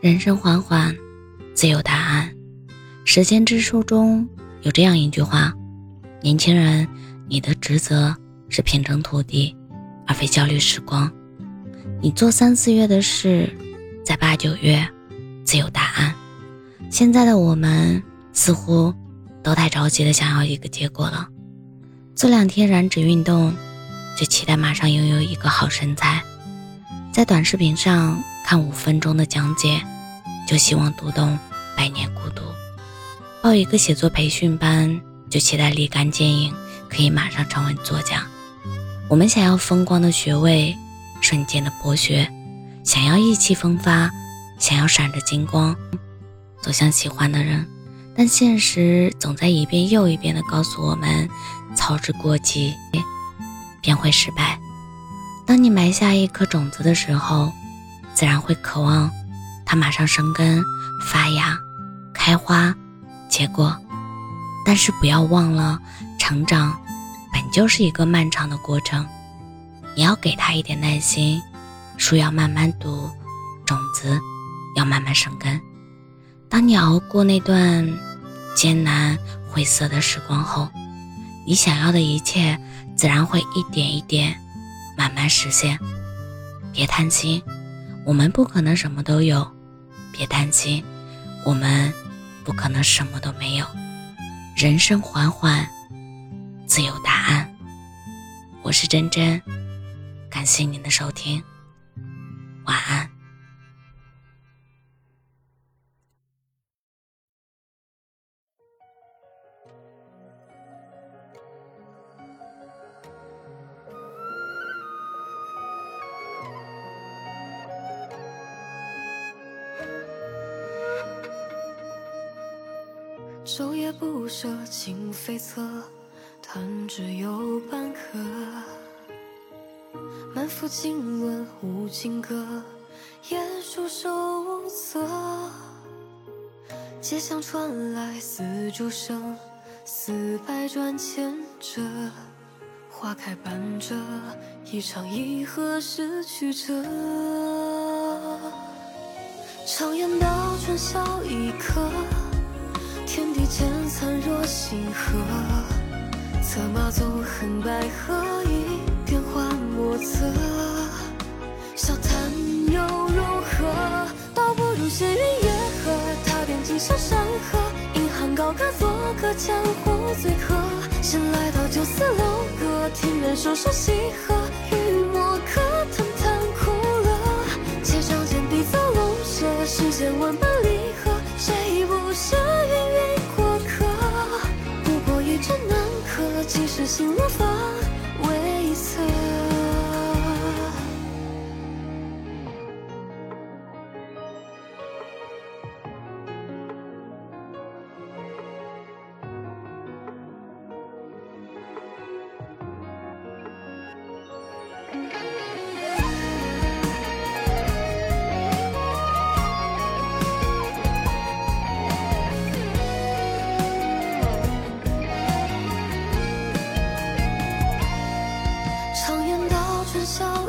人生缓缓，自有答案。时间之书中有这样一句话：年轻人，你的职责是平整土地，而非焦虑时光。你做三四月的事，在八九月自有答案。现在的我们似乎都太着急的想要一个结果了。做两天燃脂运动，就期待马上拥有一个好身材。在短视频上看五分钟的讲解，就希望读懂百年孤独；报一个写作培训班，就期待立竿见影，可以马上成为作家。我们想要风光的学位，瞬间的博学；想要意气风发，想要闪着金光，走向喜欢的人。但现实总在一遍又一遍地告诉我们：操之过急，便会失败。当你埋下一颗种子的时候，自然会渴望它马上生根、发芽、开花、结果。但是不要忘了，成长本就是一个漫长的过程，你要给它一点耐心。书要慢慢读，种子要慢慢生根。当你熬过那段艰难灰色的时光后，你想要的一切自然会一点一点。慢慢实现，别贪心，我们不可能什么都有；别担心，我们不可能什么都没有。人生缓缓，自有答案。我是真真，感谢您的收听，晚安。昼夜不舍，情悱恻，弹指有半刻。满腹经纶无情歌，夜束手无策。街巷传来丝竹声，似百转千折。花开半折，一场离合失去者。常言道，春宵一刻。天地间灿若星河，策马纵横捭阖，一变幻莫测。笑谈又如何？倒不如闲云野鹤，踏遍锦绣山河。引吭高歌，作客江湖醉客。闲来到酒肆楼阁，听人说说喜和，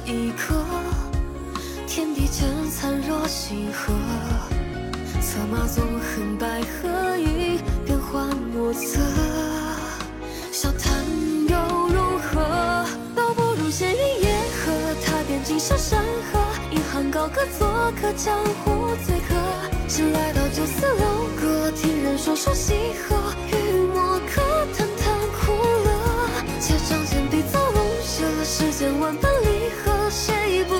一刻，天地间灿若星河，策马纵横捭阖，一变幻莫测。笑谈又如何？倒不如闲云野鹤，踏遍锦绣山河，引吭高歌，作客江湖醉客。闲来到酒肆楼阁，听人说说西河，与墨客谈谈苦乐。且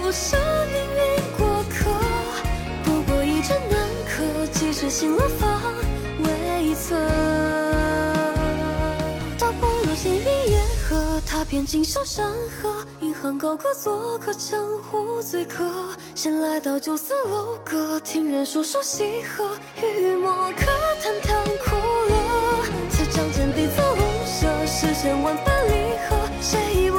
不舍命运过客？不过一针难刻，几时醒了方为策？倒不如闲云野鹤，踏遍锦绣山河，引吭高歌，作客江湖醉客。闲来到酒肆楼阁，听人说说喜和，与墨客谈谈苦乐。且仗剑笔走龙蛇，世间万般离合，谁？